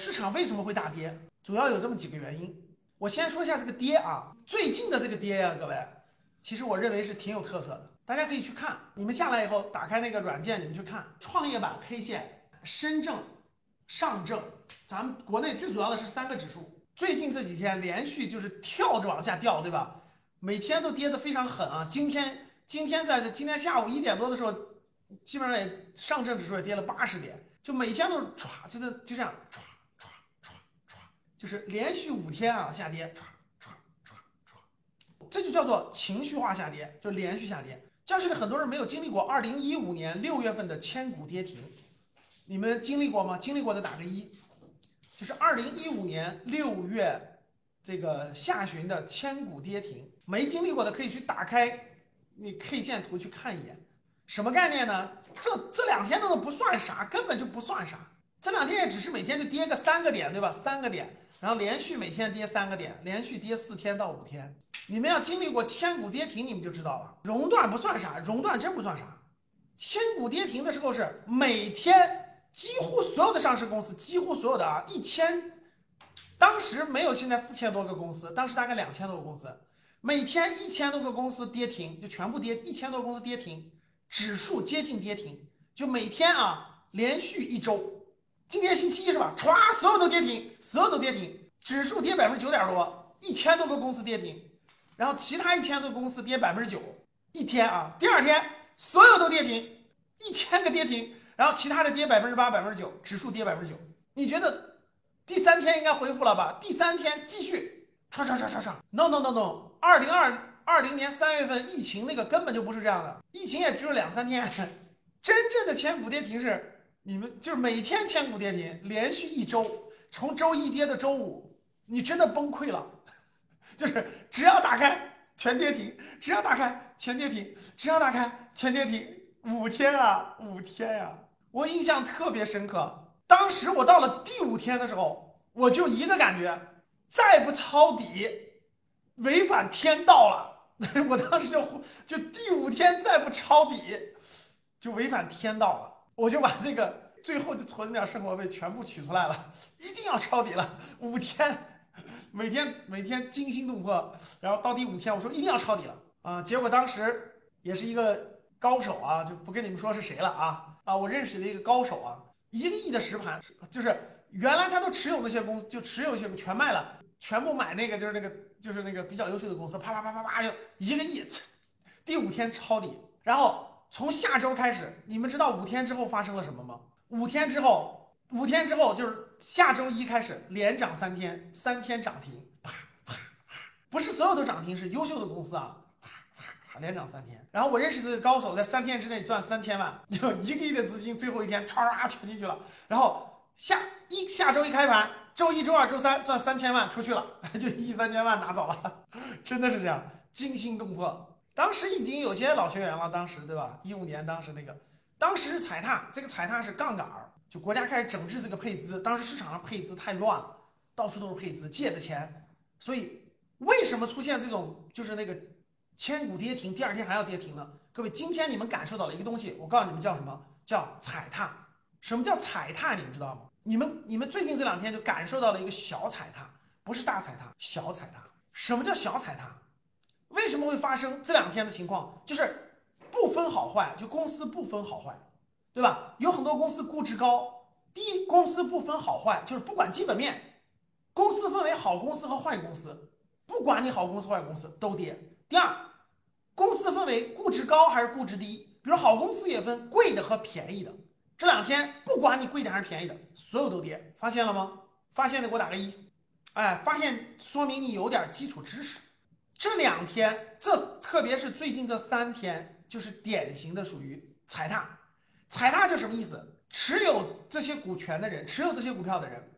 市场为什么会大跌？主要有这么几个原因。我先说一下这个跌啊，最近的这个跌呀，各位，其实我认为是挺有特色的，大家可以去看。你们下来以后打开那个软件，你们去看创业板 K 线，深证、上证，咱们国内最主要的是三个指数，最近这几天连续就是跳着往下掉，对吧？每天都跌得非常狠啊！今天今天在今天下午一点多的时候，基本上也上证指数也跌了八十点。就每天都是歘，就是就这样歘，就是连续五天啊下跌，歘歘歘歘，这就叫做情绪化下跌，就连续下跌。教室里很多人没有经历过二零一五年六月份的千股跌停，你们经历过吗？经历过的打个一。就是二零一五年六月这个下旬的千股跌停，没经历过的可以去打开你 K 线图去看一眼。什么概念呢？这这两天都不算啥，根本就不算啥。这两天也只是每天就跌个三个点，对吧？三个点，然后连续每天跌三个点，连续跌四天到五天。你们要经历过千股跌停，你们就知道了。熔断不算啥，熔断真不算啥。千股跌停的时候是每天几乎所有的上市公司，几乎所有的啊，一千，当时没有现在四千多个公司，当时大概两千多个公司，每天一千多个公司跌停，就全部跌，一千多个公司跌停。指数接近跌停，就每天啊，连续一周，今天星期一是吧？歘，所有都跌停，所有都跌停，指数跌百分之九点多，一千多个公司跌停，然后其他一千多个公司跌百分之九，一天啊，第二天所有都跌停，一千个跌停，然后其他的跌百分之八、百分之九，指数跌百分之九。你觉得第三天应该恢复了吧？第三天继续唰唰唰唰唰，no no no no，二零二。二零年三月份疫情那个根本就不是这样的，疫情也只有两三天，真正的千股跌停是你们就是每天千股跌停，连续一周，从周一跌到周五，你真的崩溃了，就是只要打开全跌停，只要打开全跌停，只要打开全跌停，五天啊五天呀，我印象特别深刻，当时我到了第五天的时候，我就一个感觉，再不抄底，违反天道了。我当时就就第五天再不抄底，就违反天道了。我就把这个最后的存点生活费全部取出来了，一定要抄底了。五天，每天每天惊心动魄，然后到第五天我说一定要抄底了啊！结果当时也是一个高手啊，就不跟你们说是谁了啊啊！我认识的一个高手啊，一个亿的实盘，就是原来他都持有那些公司，就持有一些全卖了，全部买那个就是那个。就是那个比较优秀的公司，啪啪啪啪啪，就一个亿，第五天抄底，然后从下周开始，你们知道五天之后发生了什么吗？五天之后，五天之后就是下周一开始连涨三天，三天涨停，啪啪啪，不是所有的涨停，是优秀的公司啊，啪啪啪，连涨三天。然后我认识的高手在三天之内赚三千万，就一个亿的资金，最后一天唰唰全进去了。然后下一下周一开盘。周一、周二、周三赚三千万出去了，就一三千万拿走了，真的是这样惊心动魄。当时已经有些老学员了，当时对吧？一五年当时那个，当时是踩踏，这个踩踏是杠杆儿，就国家开始整治这个配资。当时市场上配资太乱了，到处都是配资借的钱，所以为什么出现这种就是那个千股跌停，第二天还要跌停呢？各位，今天你们感受到了一个东西，我告诉你们叫什么？叫踩踏。什么叫踩踏？你们知道吗？你们你们最近这两天就感受到了一个小踩踏，不是大踩踏，小踩踏。什么叫小踩踏？为什么会发生这两天的情况？就是不分好坏，就公司不分好坏，对吧？有很多公司估值高，第一，公司不分好坏，就是不管基本面，公司分为好公司和坏公司，不管你好公司坏公司都跌。第二，公司分为估值高还是估值低，比如好公司也分贵的和便宜的。这两天不管你贵的还是便宜的，所有都跌，发现了吗？发现的给我打个一。哎，发现说明你有点基础知识。这两天，这特别是最近这三天，就是典型的属于踩踏。踩踏就什么意思？持有这些股权的人，持有这些股票的人，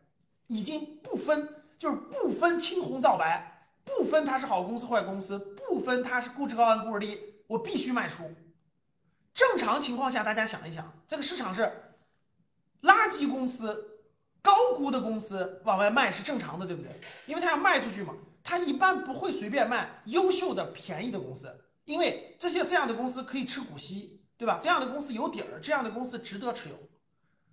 已经不分，就是不分青红皂白，不分它是好公司坏公司，不分它是估值高还是估值低，我必须卖出。正常情况下，大家想一想，这个市场是垃圾公司、高估的公司往外卖是正常的，对不对？因为它要卖出去嘛，他一般不会随便卖优秀的、便宜的公司，因为这些这样的公司可以吃股息，对吧？这样的公司有底儿，这样的公司值得持有。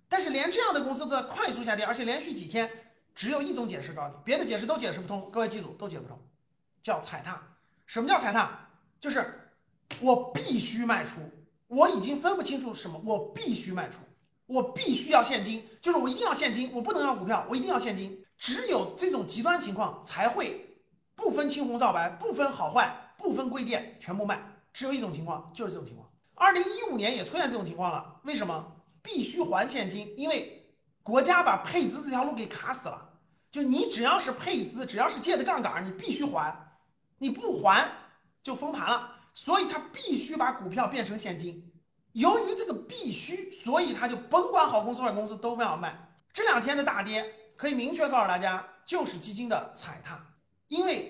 但是连这样的公司都在快速下跌，而且连续几天，只有一种解释告诉你，别的解释都解释不通。各位记住，都解释不通，叫踩踏。什么叫踩踏？就是我必须卖出，我已经分不清楚什么，我必须卖出，我必须要现金，就是我一定要现金，我不能要股票，我一定要现金。只有这种极端情况才会不分青红皂白，不分好坏，不分贵贱，全部卖。只有一种情况，就是这种情况。二零一五年也出现这种情况了，为什么？必须还现金，因为国家把配资这条路给卡死了。就你只要是配资，只要是借的杠杆，你必须还，你不还就封盘了。所以他必须把股票变成现金。由于这个必须，所以他就甭管好公司坏公司都要卖。这两天的大跌，可以明确告诉大家，就是基金的踩踏，因为。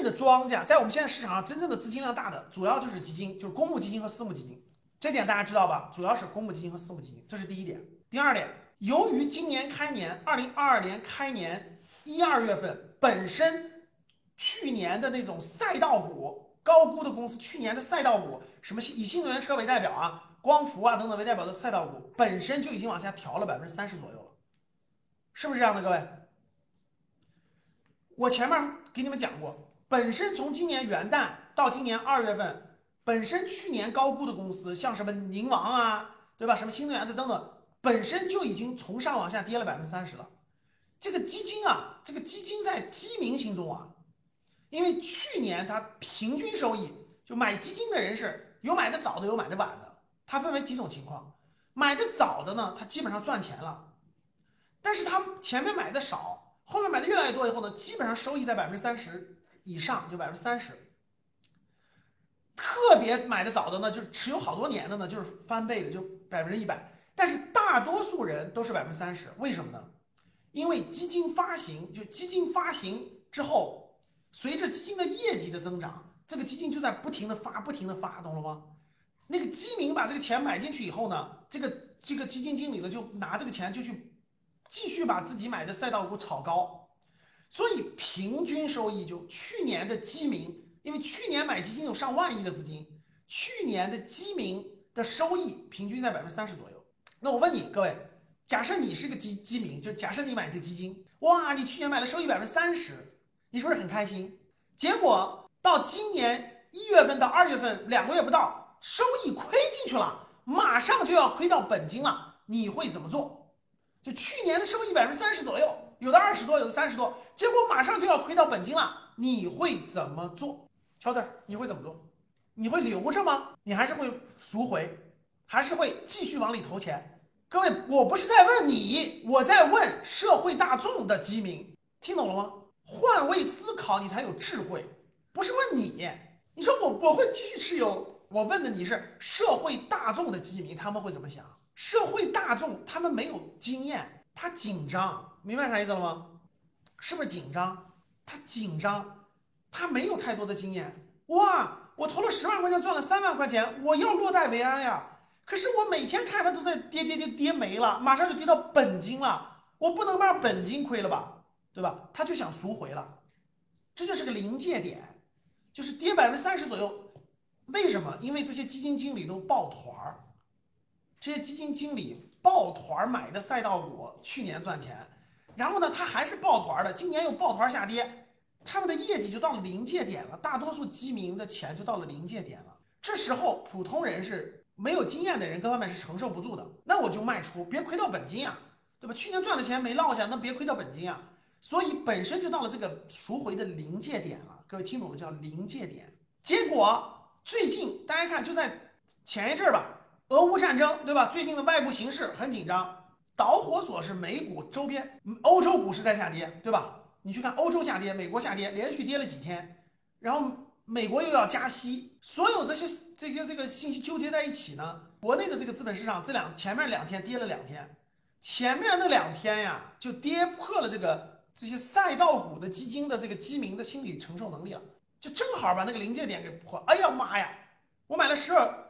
真正的庄家在我们现在市场上，真正的资金量大的，主要就是基金，就是公募基金和私募基金。这点大家知道吧？主要是公募基金和私募基金，这是第一点。第二点，由于今年开年，二零二二年开年一二月份，本身去年的那种赛道股高估的公司，去年的赛道股，什么以新能源车为代表啊，光伏啊等等为代表的赛道股，本身就已经往下调了百分之三十左右了，是不是这样的，各位？我前面给你们讲过，本身从今年元旦到今年二月份，本身去年高估的公司，像什么宁王啊，对吧？什么新能源的等等，本身就已经从上往下跌了百分之三十了。这个基金啊，这个基金在基民心中啊，因为去年它平均收益，就买基金的人是有买的早的，有买的晚的，它分为几种情况。买的早的呢，它基本上赚钱了，但是它前面买的少。后面买的越来越多以后呢，基本上收益在百分之三十以上，就百分之三十。特别买的早的呢，就持有好多年的呢，就是翻倍的，就百分之一百。但是大多数人都是百分之三十，为什么呢？因为基金发行，就基金发行之后，随着基金的业绩的增长，这个基金就在不停的发，不停的发，懂了吗？那个基民把这个钱买进去以后呢，这个这个基金经理呢，就拿这个钱就去。继续把自己买的赛道股炒高，所以平均收益就去年的基民，因为去年买基金有上万亿的资金，去年的基民的收益平均在百分之三十左右。那我问你各位，假设你是个基基民，就假设你买这基金，哇，你去年买的收益百分之三十，你是不是很开心？结果到今年一月份到二月份两个月不到，收益亏进去了，马上就要亏到本金了，你会怎么做？就去年的收益百分之三十左右，有的二十多，有的三十多，结果马上就要亏到本金了，你会怎么做？乔子，你会怎么做？你会留着吗？你还是会赎回，还是会继续往里投钱？各位，我不是在问你，我在问社会大众的基民，听懂了吗？换位思考，你才有智慧，不是问你。你说我我会继续持有，我问的你是社会大众的基民，他们会怎么想？社会大众他们没有经验，他紧张，明白啥意思了吗？是不是紧张？他紧张，他没有太多的经验。哇，我投了十万块钱赚了三万块钱，我要落袋为安呀。可是我每天看着都在跌跌跌跌没了，马上就跌到本金了，我不能把本金亏了吧？对吧？他就想赎回了，这就是个临界点，就是跌百分之三十左右。为什么？因为这些基金经理都抱团儿。这些基金经理抱团儿买的赛道股，去年赚钱，然后呢，他还是抱团的，今年又抱团下跌，他们的业绩就到了临界点了，大多数基民的钱就到了临界点了。这时候，普通人是没有经验的人，各方面是承受不住的，那我就卖出，别亏到本金呀，对吧？去年赚的钱没落下，那别亏到本金呀。所以本身就到了这个赎回的临界点了，各位听懂了叫临界点。结果最近大家看，就在前一阵儿吧。俄乌战争，对吧？最近的外部形势很紧张，导火索是美股周边，欧洲股市在下跌，对吧？你去看欧洲下跌，美国下跌，连续跌了几天，然后美国又要加息，所有这些这些这个信息纠结在一起呢。国内的这个资本市场这两前面两天跌了两天，前面那两天呀就跌破了这个这些赛道股的基金的这个基民的心理承受能力了，就正好把那个临界点给破。哎呀妈呀，我买了十二。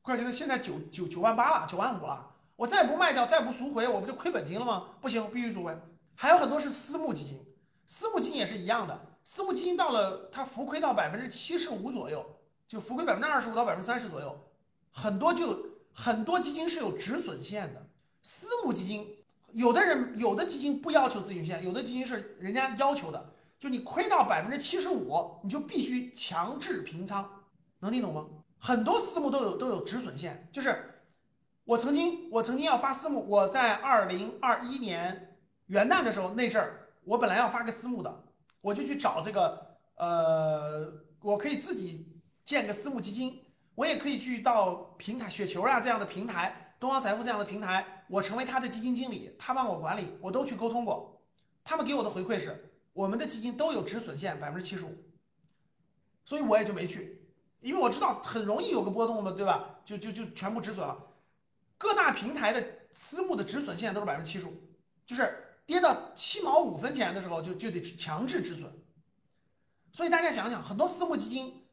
快觉得现在九九九万八了，九万五了，我再不卖掉，再不赎回，我不就亏本金了吗？不行，必须赎回。还有很多是私募基金，私募基金也是一样的，私募基金到了它浮亏到百分之七十五左右，就浮亏百分之二十五到百分之三十左右，很多就很多基金是有止损线的，私募基金，有的人有的基金不要求自己现，有的基金是人家要求的，就你亏到百分之七十五，你就必须强制平仓，能听懂吗？很多私募都有都有止损线，就是我曾经我曾经要发私募，我在二零二一年元旦的时候那阵儿，我本来要发个私募的，我就去找这个呃，我可以自己建个私募基金，我也可以去到平台雪球啊这样的平台，东方财富这样的平台，我成为他的基金经理，他帮我管理，我都去沟通过，他们给我的回馈是，我们的基金都有止损线百分之七十五，所以我也就没去。因为我知道很容易有个波动嘛，对吧？就就就全部止损了。各大平台的私募的止损线都是百分之七十五，就是跌到七毛五分钱的时候就就得强制止损。所以大家想想，很多私募基金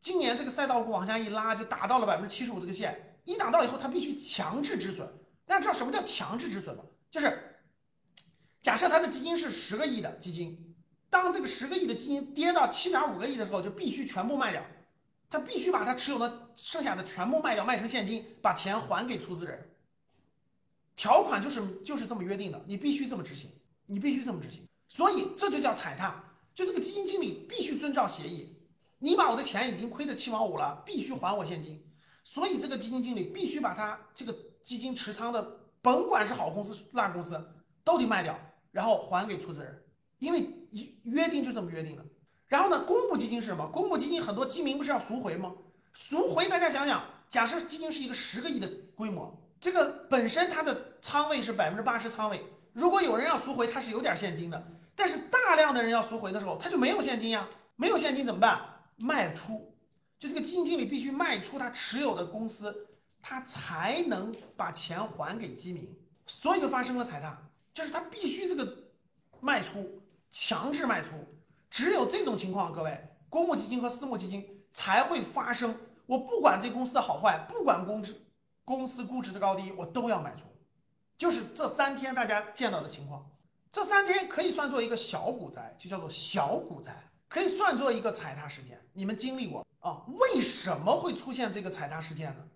今年这个赛道股往下一拉，就打到了百分之七十五这个线，一打到以后，它必须强制止损。大家知道什么叫强制止损吗？就是假设它的基金是十个亿的基金，当这个十个亿的基金跌到七点五个亿的时候，就必须全部卖掉。他必须把他持有的剩下的全部卖掉，卖成现金，把钱还给出资人。条款就是就是这么约定的，你必须这么执行，你必须这么执行。所以这就叫踩踏，就这个基金经理必须遵照协议。你把我的钱已经亏的七毛五了，必须还我现金。所以这个基金经理必须把他这个基金持仓的，甭管是好公司烂公司，都得卖掉，然后还给出资人，因为约定就这么约定的。然后呢，公募基金是什么？公募基金很多基民不是要赎回吗？赎回，大家想想，假设基金是一个十个亿的规模，这个本身它的仓位是百分之八十仓位，如果有人要赎回，它是有点现金的，但是大量的人要赎回的时候，他就没有现金呀，没有现金怎么办？卖出，就这个基金经理必须卖出他持有的公司，他才能把钱还给基民，所以就发生了踩踏，就是他必须这个卖出，强制卖出。只有这种情况，各位，公募基金和私募基金才会发生。我不管这公司的好坏，不管公值公司估值的高低，我都要买。就是这三天大家见到的情况，这三天可以算作一个小股灾，就叫做小股灾，可以算作一个踩踏事件。你们经历过啊？为什么会出现这个踩踏事件呢？